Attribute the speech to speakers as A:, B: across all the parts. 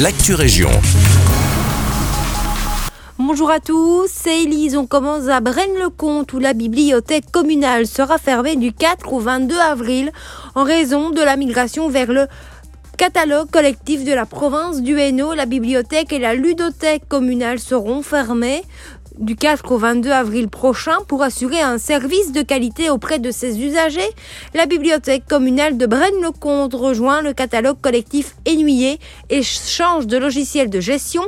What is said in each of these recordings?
A: l'actu région.
B: Bonjour à tous, c'est Elise. On commence à Braine-le-Comte où la bibliothèque communale sera fermée du 4 au 22 avril en raison de la migration vers le catalogue collectif de la province du Hainaut. La bibliothèque et la ludothèque communale seront fermées du 4 au 22 avril prochain pour assurer un service de qualité auprès de ses usagers. La bibliothèque communale de Braine-le-Comte rejoint le catalogue collectif Énuyer et change de logiciel de gestion.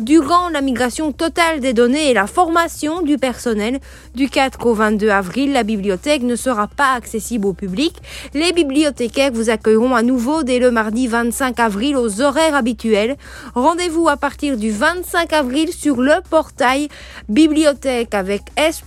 B: Durant la migration totale des données et la formation du personnel du 4 au 22 avril, la bibliothèque ne sera pas accessible au public. Les bibliothécaires vous accueilleront à nouveau dès le mardi 25 avril aux horaires habituels. Rendez-vous à partir du 25 avril sur le portail bibliothèque avec s.eno.be.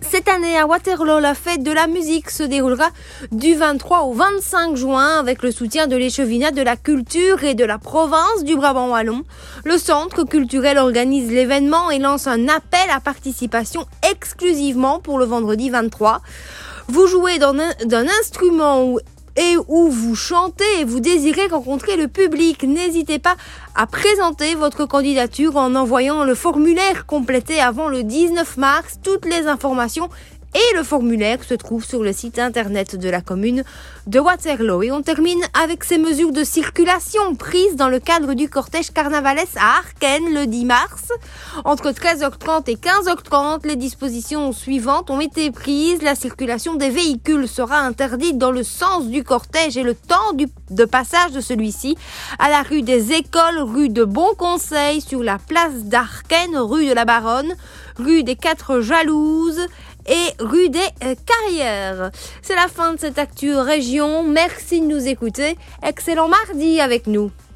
B: Cette année à Waterloo, la fête de la musique se déroulera du 23 au 25 juin avec le soutien de l'échevinat de la culture et de la province du Brabant Wallon. Le centre culturel organise l'événement et lance un appel à participation exclusivement pour le vendredi 23. Vous jouez d'un instrument ou et où vous chantez et vous désirez rencontrer le public, n'hésitez pas à présenter votre candidature en envoyant le formulaire complété avant le 19 mars. Toutes les informations et le formulaire se trouve sur le site internet de la commune de Waterloo. Et on termine avec ces mesures de circulation prises dans le cadre du cortège carnavalesque à Arken le 10 mars. Entre 13h30 et 15h30, les dispositions suivantes ont été prises. La circulation des véhicules sera interdite dans le sens du cortège et le temps de passage de celui-ci à la rue des Écoles, rue de Bon Conseil, sur la place d'Arken, rue de la Baronne, rue des Quatre Jalouses et rue des euh, Carrières. C'est la fin de cette actu région. Merci de nous écouter. Excellent mardi avec nous.